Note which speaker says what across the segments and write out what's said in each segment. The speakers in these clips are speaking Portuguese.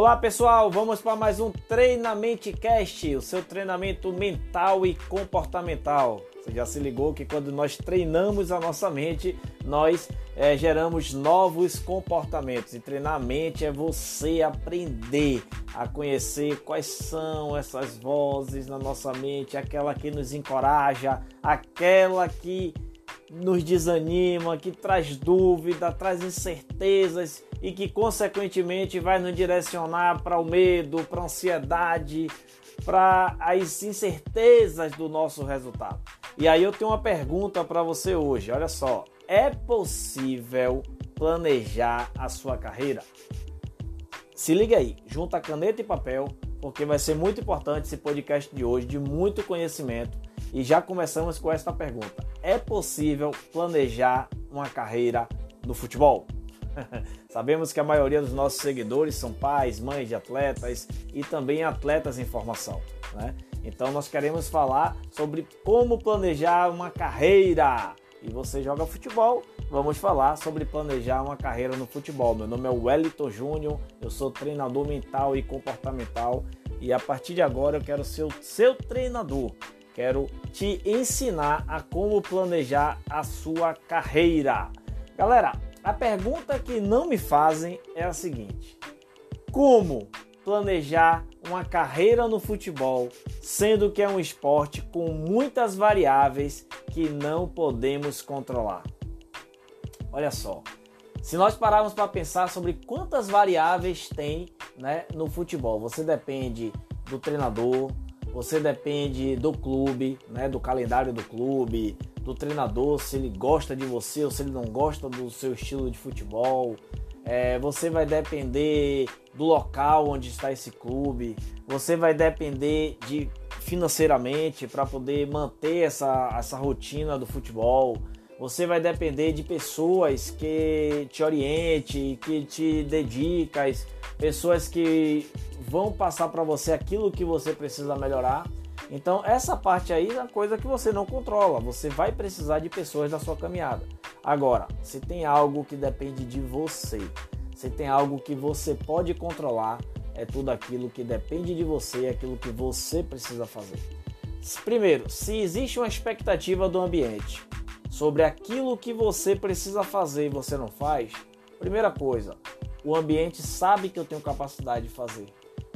Speaker 1: Olá pessoal, vamos para mais um Treinamento Cast, o seu treinamento mental e comportamental. Você já se ligou que quando nós treinamos a nossa mente, nós é, geramos novos comportamentos. E treinar a mente é você aprender a conhecer quais são essas vozes na nossa mente, aquela que nos encoraja, aquela que nos desanima, que traz dúvida, traz incertezas e que consequentemente vai nos direcionar para o medo, para a ansiedade, para as incertezas do nosso resultado. E aí eu tenho uma pergunta para você hoje. Olha só, é possível planejar a sua carreira? Se liga aí, junta caneta e papel, porque vai ser muito importante esse podcast de hoje, de muito conhecimento. E já começamos com esta pergunta: é possível planejar uma carreira no futebol? Sabemos que a maioria dos nossos seguidores são pais, mães de atletas e também atletas em formação. Né? Então nós queremos falar sobre como planejar uma carreira. E você joga futebol, vamos falar sobre planejar uma carreira no futebol. Meu nome é Wellington Júnior, eu sou treinador mental e comportamental e a partir de agora eu quero ser o seu treinador. Quero te ensinar a como planejar a sua carreira. Galera, a pergunta que não me fazem é a seguinte: como planejar uma carreira no futebol, sendo que é um esporte com muitas variáveis que não podemos controlar? Olha só, se nós pararmos para pensar sobre quantas variáveis tem né, no futebol, você depende do treinador, você depende do clube, né, do calendário do clube, do treinador, se ele gosta de você ou se ele não gosta do seu estilo de futebol. É, você vai depender do local onde está esse clube. Você vai depender de financeiramente para poder manter essa, essa rotina do futebol. Você vai depender de pessoas que te oriente, que te dedicas, pessoas que vão passar para você aquilo que você precisa melhorar. Então, essa parte aí é uma coisa que você não controla. Você vai precisar de pessoas na sua caminhada. Agora, se tem algo que depende de você, se tem algo que você pode controlar, é tudo aquilo que depende de você, é aquilo que você precisa fazer. Primeiro, se existe uma expectativa do ambiente sobre aquilo que você precisa fazer e você não faz, primeira coisa, o ambiente sabe que eu tenho capacidade de fazer.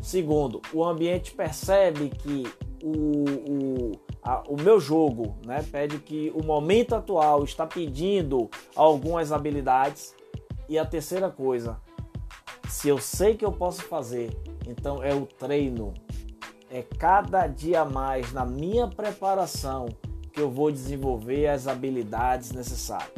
Speaker 1: Segundo, o ambiente percebe que o, o, a, o meu jogo né, pede que o momento atual está pedindo algumas habilidades. E a terceira coisa, se eu sei que eu posso fazer, então é o treino. É cada dia mais na minha preparação que eu vou desenvolver as habilidades necessárias.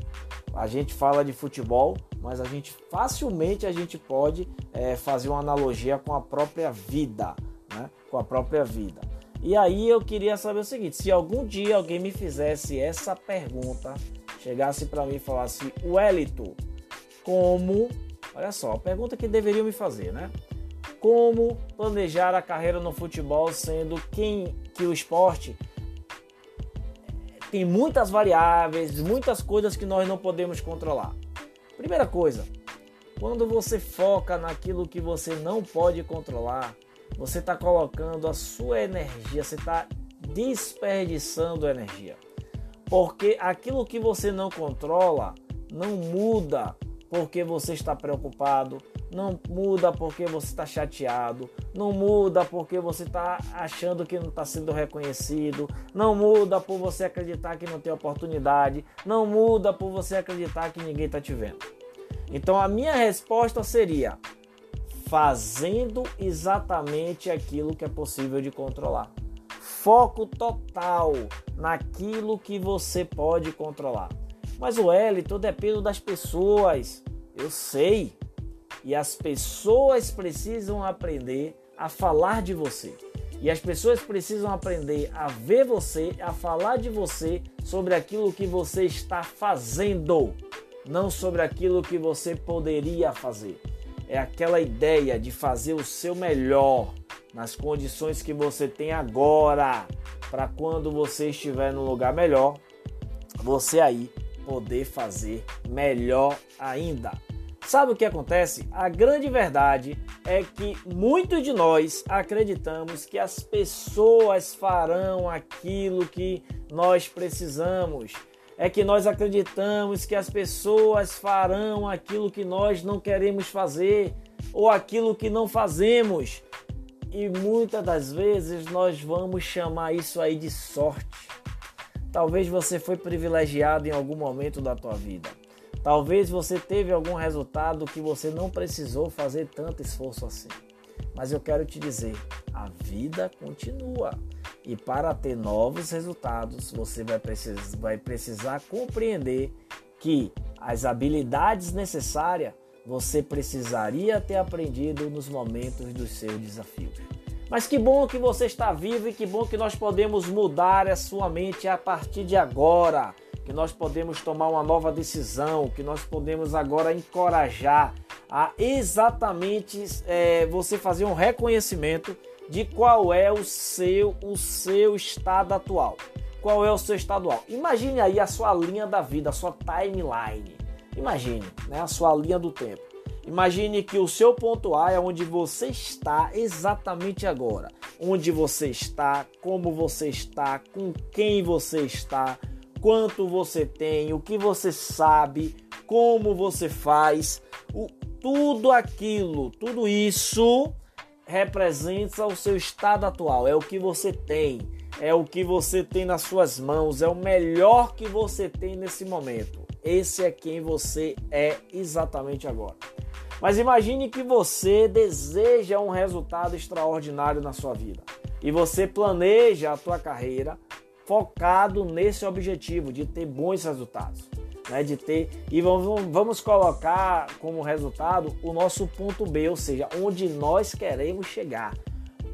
Speaker 1: A gente fala de futebol, mas a gente facilmente a gente pode é, fazer uma analogia com a própria vida, né? Com a própria vida. E aí eu queria saber o seguinte: se algum dia alguém me fizesse essa pergunta, chegasse para mim e falasse, Wellington, como, olha só, a pergunta que deveriam me fazer, né? Como planejar a carreira no futebol, sendo quem que o esporte tem muitas variáveis, muitas coisas que nós não podemos controlar. Primeira coisa, quando você foca naquilo que você não pode controlar, você está colocando a sua energia, você está desperdiçando energia. Porque aquilo que você não controla não muda porque você está preocupado, não muda porque você está chateado, não muda porque você está achando que não está sendo reconhecido, não muda por você acreditar que não tem oportunidade, não muda por você acreditar que ninguém está te vendo. Então a minha resposta seria: fazendo exatamente aquilo que é possível de controlar. Foco total naquilo que você pode controlar. Mas o Elito depende das pessoas. Eu sei. E as pessoas precisam aprender a falar de você. E as pessoas precisam aprender a ver você, a falar de você sobre aquilo que você está fazendo, não sobre aquilo que você poderia fazer é aquela ideia de fazer o seu melhor nas condições que você tem agora, para quando você estiver no lugar melhor, você aí poder fazer melhor ainda. Sabe o que acontece? A grande verdade é que muitos de nós acreditamos que as pessoas farão aquilo que nós precisamos. É que nós acreditamos que as pessoas farão aquilo que nós não queremos fazer ou aquilo que não fazemos. E muitas das vezes nós vamos chamar isso aí de sorte. Talvez você foi privilegiado em algum momento da tua vida. Talvez você teve algum resultado que você não precisou fazer tanto esforço assim. Mas eu quero te dizer, a vida continua. E para ter novos resultados, você vai precisar, vai precisar compreender que as habilidades necessárias você precisaria ter aprendido nos momentos dos seus desafios. Mas que bom que você está vivo e que bom que nós podemos mudar a sua mente a partir de agora que nós podemos tomar uma nova decisão, que nós podemos agora encorajar a exatamente é, você fazer um reconhecimento de qual é o seu o seu estado atual. Qual é o seu estado atual? Imagine aí a sua linha da vida, a sua timeline. Imagine, né, a sua linha do tempo. Imagine que o seu ponto A é onde você está exatamente agora. Onde você está, como você está, com quem você está, quanto você tem, o que você sabe, como você faz, o, tudo aquilo, tudo isso representa o seu estado atual, é o que você tem, é o que você tem nas suas mãos, é o melhor que você tem nesse momento. Esse é quem você é exatamente agora. Mas imagine que você deseja um resultado extraordinário na sua vida e você planeja a tua carreira focado nesse objetivo de ter bons resultados. Né, de ter e vamos, vamos colocar como resultado o nosso ponto B, ou seja, onde nós queremos chegar,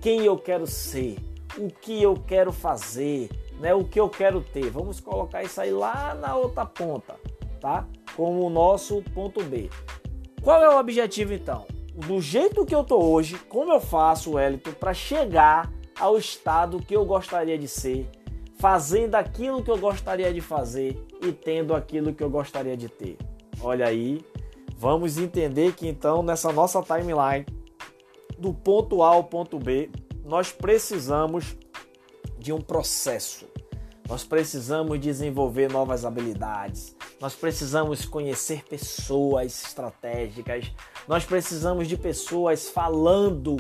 Speaker 1: quem eu quero ser, o que eu quero fazer, né, o que eu quero ter. Vamos colocar isso aí lá na outra ponta, tá? Como o nosso ponto B. Qual é o objetivo então? Do jeito que eu tô hoje, como eu faço, Wellington, para chegar ao estado que eu gostaria de ser, fazendo aquilo que eu gostaria de fazer e tendo aquilo que eu gostaria de ter. Olha aí, vamos entender que então nessa nossa timeline, do ponto A ao ponto B, nós precisamos de um processo. Nós precisamos desenvolver novas habilidades. Nós precisamos conhecer pessoas estratégicas. Nós precisamos de pessoas falando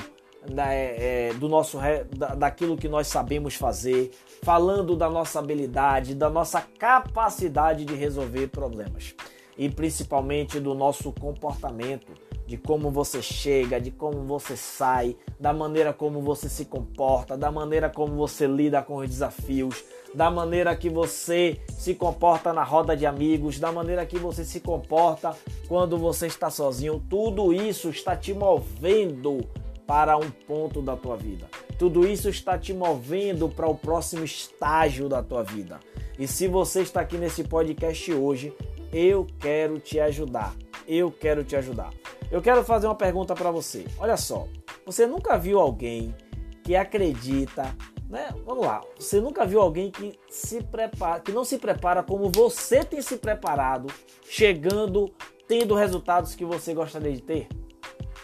Speaker 1: da, é, é, do nosso da, daquilo que nós sabemos fazer, falando da nossa habilidade, da nossa capacidade de resolver problemas e principalmente do nosso comportamento, de como você chega, de como você sai, da maneira como você se comporta, da maneira como você lida com os desafios, da maneira que você se comporta na roda de amigos, da maneira que você se comporta quando você está sozinho. Tudo isso está te movendo para um ponto da tua vida. Tudo isso está te movendo para o próximo estágio da tua vida. E se você está aqui nesse podcast hoje, eu quero te ajudar. Eu quero te ajudar. Eu quero fazer uma pergunta para você. Olha só, você nunca viu alguém que acredita, né? Vamos lá. Você nunca viu alguém que se prepara, que não se prepara como você tem se preparado, chegando, tendo resultados que você gostaria de ter?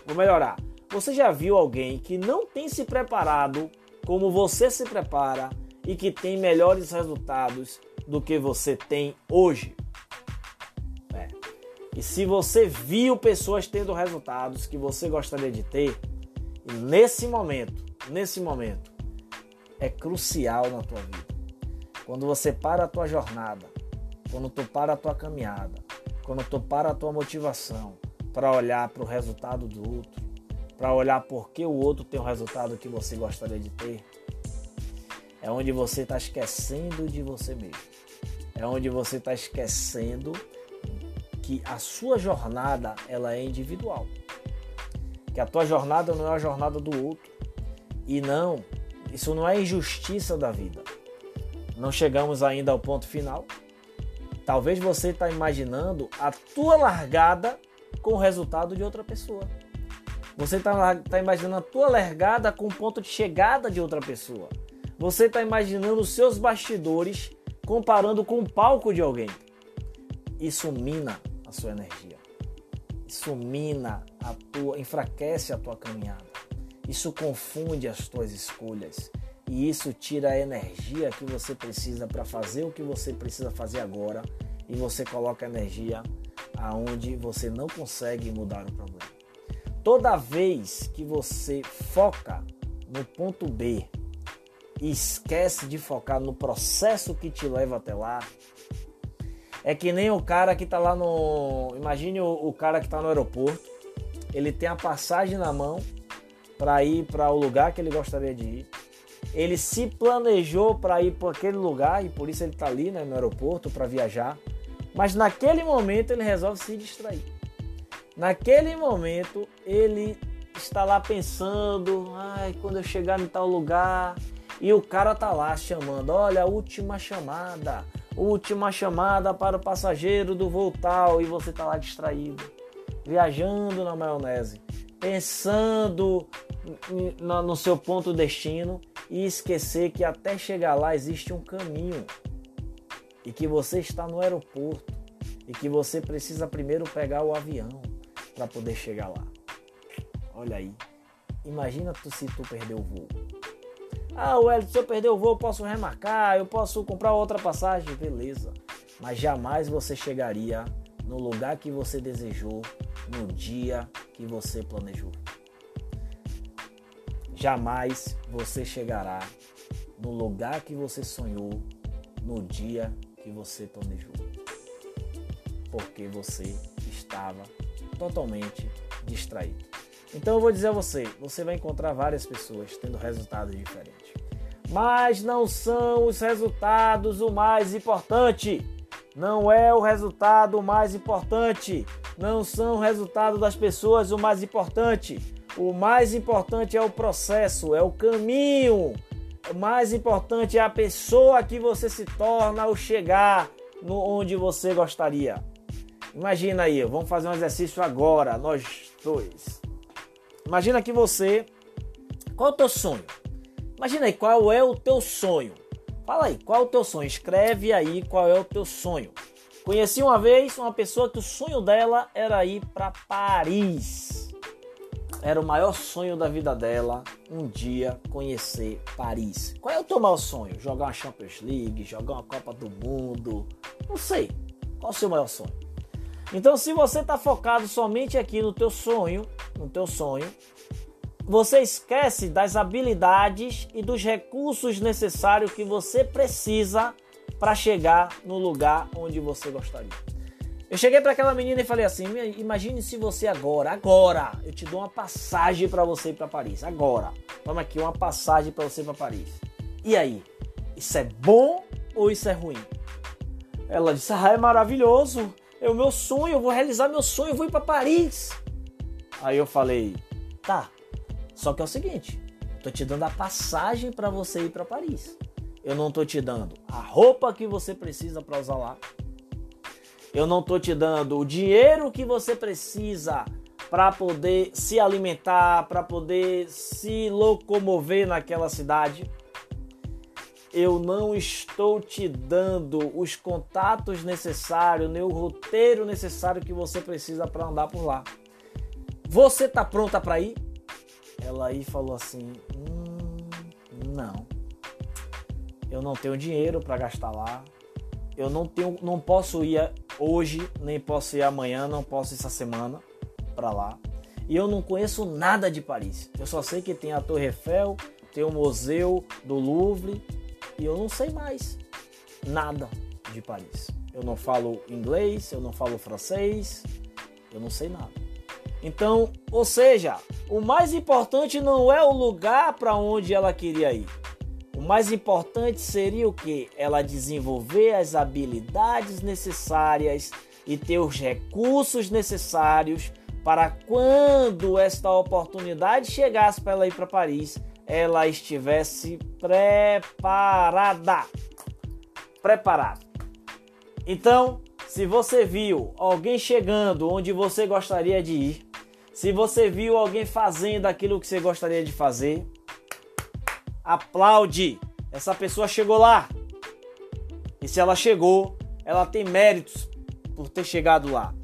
Speaker 1: Vou melhorar. Você já viu alguém que não tem se preparado como você se prepara e que tem melhores resultados do que você tem hoje? É. E se você viu pessoas tendo resultados que você gostaria de ter, nesse momento, nesse momento, é crucial na tua vida. Quando você para a tua jornada, quando tu para a tua caminhada, quando tu para a tua motivação para olhar para o resultado do outro, para olhar por que o outro tem o resultado que você gostaria de ter, é onde você está esquecendo de você mesmo. É onde você está esquecendo que a sua jornada ela é individual. Que a tua jornada não é a jornada do outro. E não, isso não é injustiça da vida. Não chegamos ainda ao ponto final. Talvez você está imaginando a tua largada com o resultado de outra pessoa. Você está tá imaginando a tua largada com o ponto de chegada de outra pessoa. Você está imaginando os seus bastidores comparando com o palco de alguém. Isso mina a sua energia. Isso mina a tua, enfraquece a tua caminhada. Isso confunde as tuas escolhas e isso tira a energia que você precisa para fazer o que você precisa fazer agora e você coloca energia aonde você não consegue mudar o problema. Toda vez que você foca no ponto B e esquece de focar no processo que te leva até lá, é que nem o cara que está lá no. Imagine o, o cara que está no aeroporto, ele tem a passagem na mão para ir para o lugar que ele gostaria de ir. Ele se planejou para ir para aquele lugar e por isso ele está ali né, no aeroporto para viajar. Mas naquele momento ele resolve se distrair. Naquele momento ele está lá pensando, ai, quando eu chegar em tal lugar, e o cara tá lá chamando, olha, última chamada, última chamada para o passageiro do voo e você tá lá distraído, viajando na maionese, pensando no seu ponto destino e esquecer que até chegar lá existe um caminho. E que você está no aeroporto. E que você precisa primeiro pegar o avião para poder chegar lá. Olha aí. Imagina tu se tu perder o voo. Ah, Wellington, se eu perder o voo, eu posso remarcar, eu posso comprar outra passagem, beleza. Mas jamais você chegaria no lugar que você desejou, no dia que você planejou. Jamais você chegará no lugar que você sonhou, no dia que você planejou. Porque você estava totalmente distraído. Então eu vou dizer a você, você vai encontrar várias pessoas tendo resultados diferentes mas não são os resultados o mais importante. Não é o resultado o mais importante. Não são o resultado das pessoas o mais importante. O mais importante é o processo, é o caminho. O mais importante é a pessoa que você se torna ao chegar no onde você gostaria. Imagina aí, vamos fazer um exercício agora, nós dois. Imagina que você. Qual é o teu sonho? Imagina aí, qual é o teu sonho? Fala aí, qual é o teu sonho? Escreve aí qual é o teu sonho. Conheci uma vez uma pessoa que o sonho dela era ir para Paris. Era o maior sonho da vida dela, um dia conhecer Paris. Qual é o teu maior sonho? Jogar uma Champions League, jogar uma Copa do Mundo? Não sei. Qual é o seu maior sonho? Então, se você está focado somente aqui no teu sonho, no teu sonho, você esquece das habilidades e dos recursos necessários que você precisa para chegar no lugar onde você gostaria. Eu cheguei para aquela menina e falei assim: imagine se você agora, agora, eu te dou uma passagem para você ir para Paris, agora. Toma aqui uma passagem para você ir para Paris. E aí, isso é bom ou isso é ruim? Ela disse: Ah, é maravilhoso. É o meu sonho, eu vou realizar meu sonho, eu vou ir para Paris. Aí eu falei: Tá, só que é o seguinte, tô te dando a passagem para você ir para Paris. Eu não tô te dando a roupa que você precisa para usar lá. Eu não tô te dando o dinheiro que você precisa para poder se alimentar, para poder se locomover naquela cidade. Eu não estou te dando os contatos necessários, nem o roteiro necessário que você precisa para andar por lá. Você está pronta para ir? ela aí falou assim: hum, não, eu não tenho dinheiro para gastar lá, eu não tenho, não posso ir hoje, nem posso ir amanhã, não posso ir essa semana para lá. E eu não conheço nada de Paris. Eu só sei que tem a Torre Eiffel, tem o Museu do Louvre e eu não sei mais nada de Paris. Eu não falo inglês, eu não falo francês, eu não sei nada. Então, ou seja, o mais importante não é o lugar para onde ela queria ir. O mais importante seria o que? Ela desenvolver as habilidades necessárias e ter os recursos necessários para quando esta oportunidade chegasse para ela ir para Paris, ela estivesse preparada. Preparada. Então, se você viu alguém chegando onde você gostaria de ir, se você viu alguém fazendo aquilo que você gostaria de fazer, aplaude. Essa pessoa chegou lá. E se ela chegou, ela tem méritos por ter chegado lá.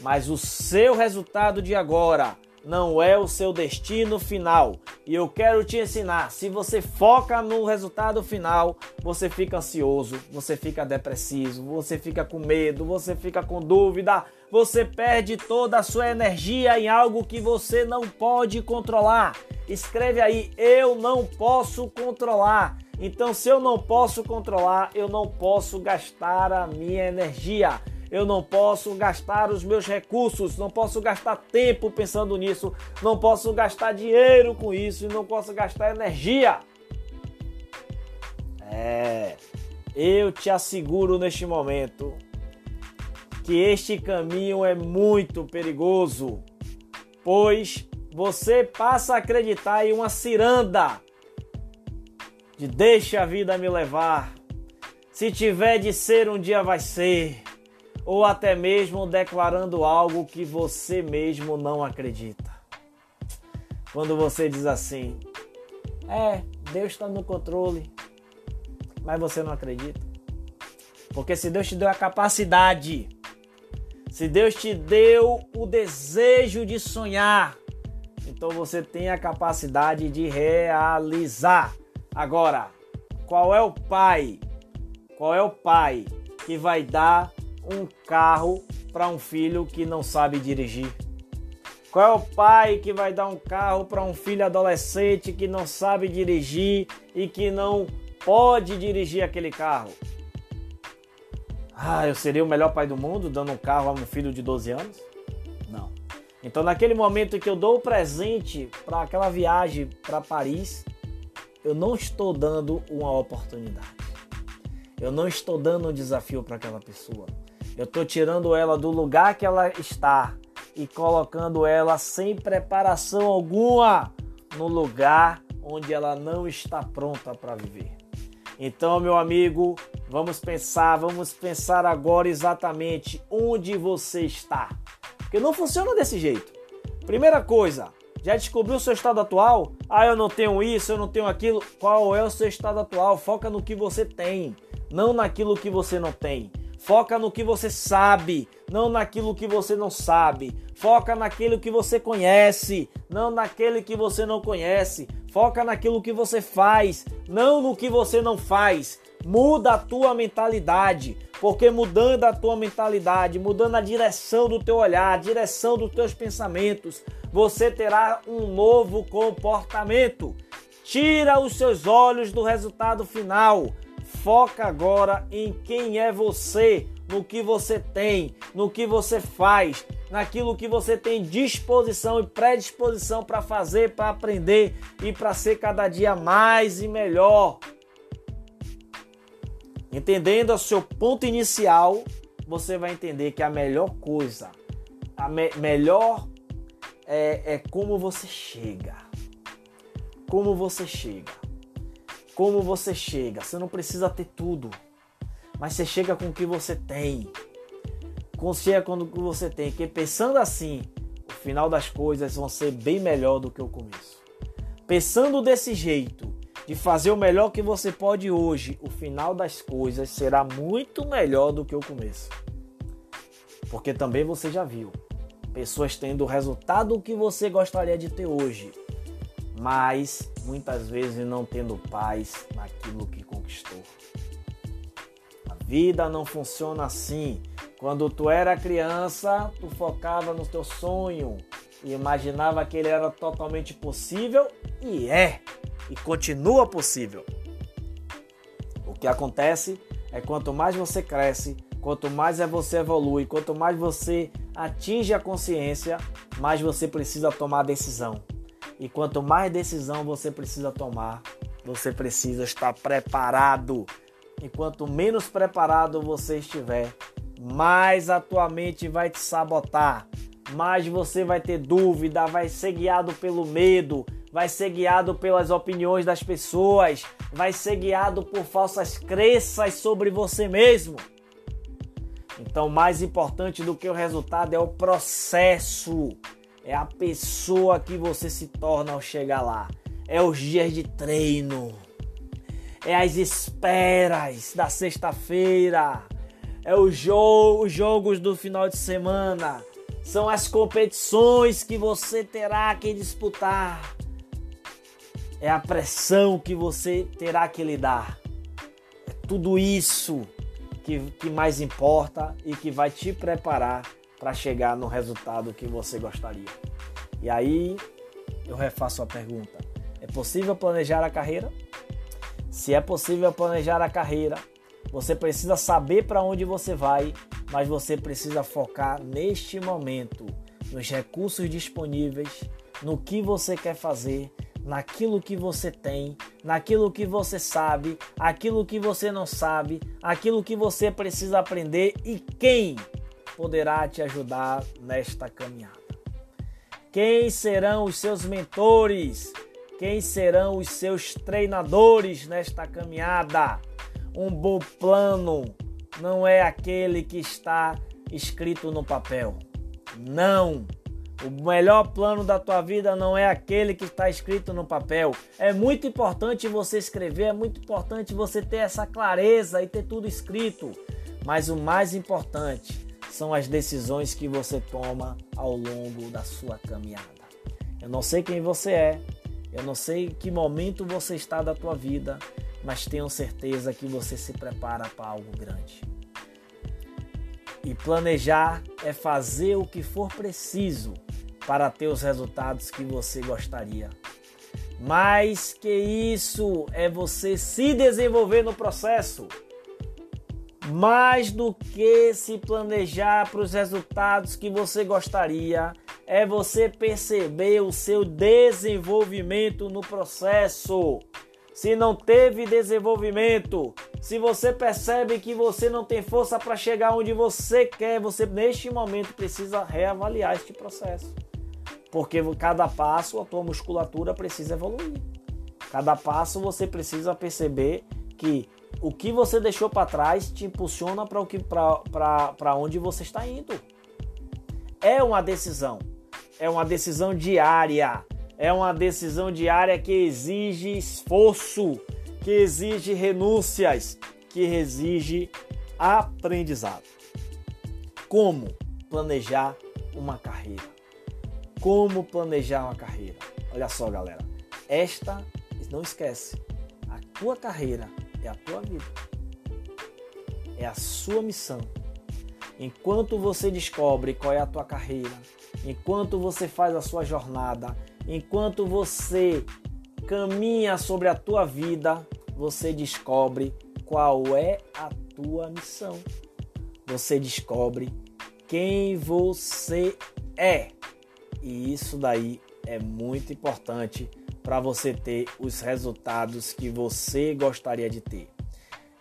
Speaker 1: mas o seu resultado de agora não é o seu destino final. E eu quero te ensinar: se você foca no resultado final, você fica ansioso, você fica depressivo, você fica com medo, você fica com dúvida, você perde toda a sua energia em algo que você não pode controlar. Escreve aí: eu não posso controlar. Então, se eu não posso controlar, eu não posso gastar a minha energia eu não posso gastar os meus recursos, não posso gastar tempo pensando nisso, não posso gastar dinheiro com isso e não posso gastar energia. É, eu te asseguro neste momento que este caminho é muito perigoso, pois você passa a acreditar em uma ciranda de deixa a vida me levar. Se tiver de ser, um dia vai ser ou até mesmo declarando algo que você mesmo não acredita. Quando você diz assim: É, Deus está no controle, mas você não acredita. Porque se Deus te deu a capacidade, se Deus te deu o desejo de sonhar, então você tem a capacidade de realizar. Agora, qual é o pai? Qual é o pai que vai dar um carro para um filho que não sabe dirigir? Qual é o pai que vai dar um carro para um filho adolescente que não sabe dirigir e que não pode dirigir aquele carro? Ah, eu seria o melhor pai do mundo dando um carro a um filho de 12 anos? Não. Então, naquele momento que eu dou o presente para aquela viagem para Paris, eu não estou dando uma oportunidade. Eu não estou dando um desafio para aquela pessoa. Eu estou tirando ela do lugar que ela está e colocando ela sem preparação alguma no lugar onde ela não está pronta para viver. Então, meu amigo, vamos pensar, vamos pensar agora exatamente onde você está. Porque não funciona desse jeito. Primeira coisa, já descobriu o seu estado atual? Ah, eu não tenho isso, eu não tenho aquilo. Qual é o seu estado atual? Foca no que você tem, não naquilo que você não tem. Foca no que você sabe, não naquilo que você não sabe. Foca naquilo que você conhece, não naquele que você não conhece. Foca naquilo que você faz, não no que você não faz. Muda a tua mentalidade, porque mudando a tua mentalidade, mudando a direção do teu olhar, a direção dos teus pensamentos, você terá um novo comportamento. Tira os seus olhos do resultado final. Foca agora em quem é você, no que você tem, no que você faz, naquilo que você tem disposição e predisposição para fazer, para aprender e para ser cada dia mais e melhor. Entendendo o seu ponto inicial, você vai entender que a melhor coisa, a me melhor é, é como você chega. Como você chega como você chega. Você não precisa ter tudo, mas você chega com o que você tem. Chega com o que você tem, porque pensando assim, o final das coisas vão ser bem melhor do que o começo. Pensando desse jeito, de fazer o melhor que você pode hoje, o final das coisas será muito melhor do que o começo. Porque também você já viu pessoas tendo o resultado que você gostaria de ter hoje, mas muitas vezes não tendo paz naquilo que conquistou. A vida não funciona assim. Quando tu era criança, tu focava no teu sonho e imaginava que ele era totalmente possível e é, e continua possível. O que acontece é quanto mais você cresce, quanto mais você evolui, quanto mais você atinge a consciência, mais você precisa tomar decisão. E quanto mais decisão você precisa tomar, você precisa estar preparado. E quanto menos preparado você estiver, mais a tua mente vai te sabotar, mais você vai ter dúvida, vai ser guiado pelo medo, vai ser guiado pelas opiniões das pessoas, vai ser guiado por falsas crenças sobre você mesmo. Então, mais importante do que o resultado é o processo é a pessoa que você se torna ao chegar lá. É os dias de treino. É as esperas da sexta-feira. É o jogo, os jogos do final de semana. são as competições que você terá que disputar, é a pressão que você terá que lidar. É tudo isso que, que mais importa e que vai te preparar para chegar no resultado que você gostaria. E aí eu refaço a pergunta: é possível planejar a carreira? Se é possível planejar a carreira, você precisa saber para onde você vai, mas você precisa focar neste momento nos recursos disponíveis, no que você quer fazer, naquilo que você tem, naquilo que você sabe, aquilo que você não sabe, aquilo que você precisa aprender e quem poderá te ajudar nesta caminhada. Quem serão os seus mentores? Quem serão os seus treinadores nesta caminhada? Um bom plano não é aquele que está escrito no papel. Não. O melhor plano da tua vida não é aquele que está escrito no papel. É muito importante você escrever, é muito importante você ter essa clareza e ter tudo escrito. Mas o mais importante são as decisões que você toma ao longo da sua caminhada. Eu não sei quem você é, eu não sei que momento você está da tua vida, mas tenho certeza que você se prepara para algo grande. E planejar é fazer o que for preciso para ter os resultados que você gostaria. Mais que isso é você se desenvolver no processo. Mais do que se planejar para os resultados que você gostaria, é você perceber o seu desenvolvimento no processo. Se não teve desenvolvimento, se você percebe que você não tem força para chegar onde você quer, você neste momento precisa reavaliar este processo. Porque cada passo a tua musculatura precisa evoluir. Cada passo você precisa perceber que o que você deixou para trás te impulsiona para onde você está indo. É uma decisão. É uma decisão diária. É uma decisão diária que exige esforço, que exige renúncias, que exige aprendizado. Como planejar uma carreira? Como planejar uma carreira? Olha só, galera. Esta, não esquece, a tua carreira é a tua vida. É a sua missão. Enquanto você descobre qual é a tua carreira, enquanto você faz a sua jornada, enquanto você caminha sobre a tua vida, você descobre qual é a tua missão. Você descobre quem você é. E isso daí é muito importante para você ter os resultados que você gostaria de ter.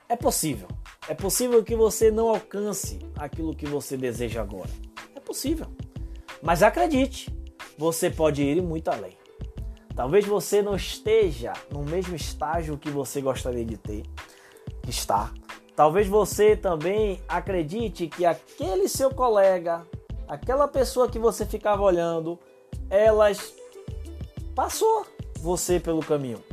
Speaker 1: É possível. É possível que você não alcance aquilo que você deseja agora. É possível. Mas acredite, você pode ir muito além. Talvez você não esteja no mesmo estágio que você gostaria de ter, que está. Talvez você também acredite que aquele seu colega, aquela pessoa que você ficava olhando, elas passou você pelo caminho.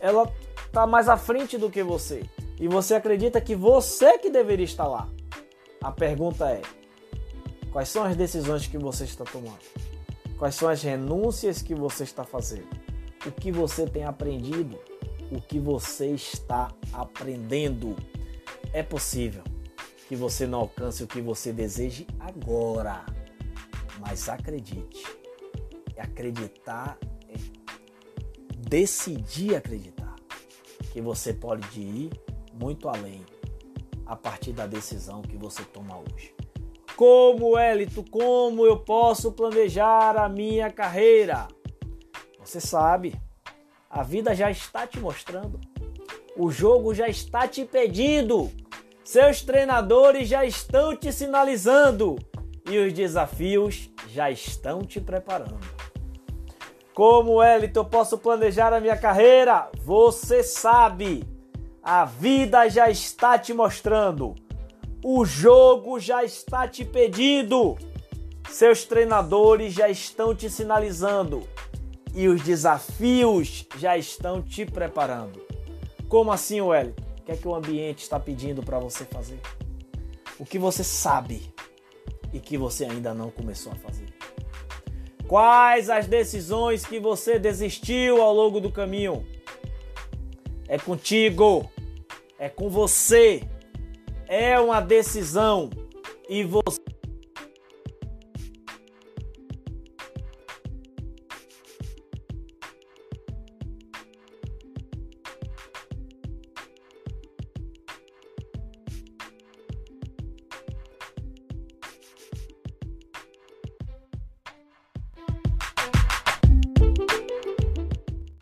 Speaker 1: Ela está mais à frente do que você. E você acredita que você que deveria estar lá. A pergunta é: quais são as decisões que você está tomando? Quais são as renúncias que você está fazendo? O que você tem aprendido? O que você está aprendendo? É possível que você não alcance o que você deseje agora, mas acredite. Acreditar decidir acreditar que você pode ir muito além a partir da decisão que você toma hoje. Como, Elito, como eu posso planejar a minha carreira? Você sabe, a vida já está te mostrando. O jogo já está te pedindo. Seus treinadores já estão te sinalizando. E os desafios já estão te preparando. Como Elito eu posso planejar a minha carreira? Você sabe. A vida já está te mostrando. O jogo já está te pedindo. Seus treinadores já estão te sinalizando. E os desafios já estão te preparando. Como assim, Wellington? O que é que o ambiente está pedindo para você fazer? O que você sabe e que você ainda não começou a fazer? Quais as decisões que você desistiu ao longo do caminho? É contigo, é com você, é uma decisão. E você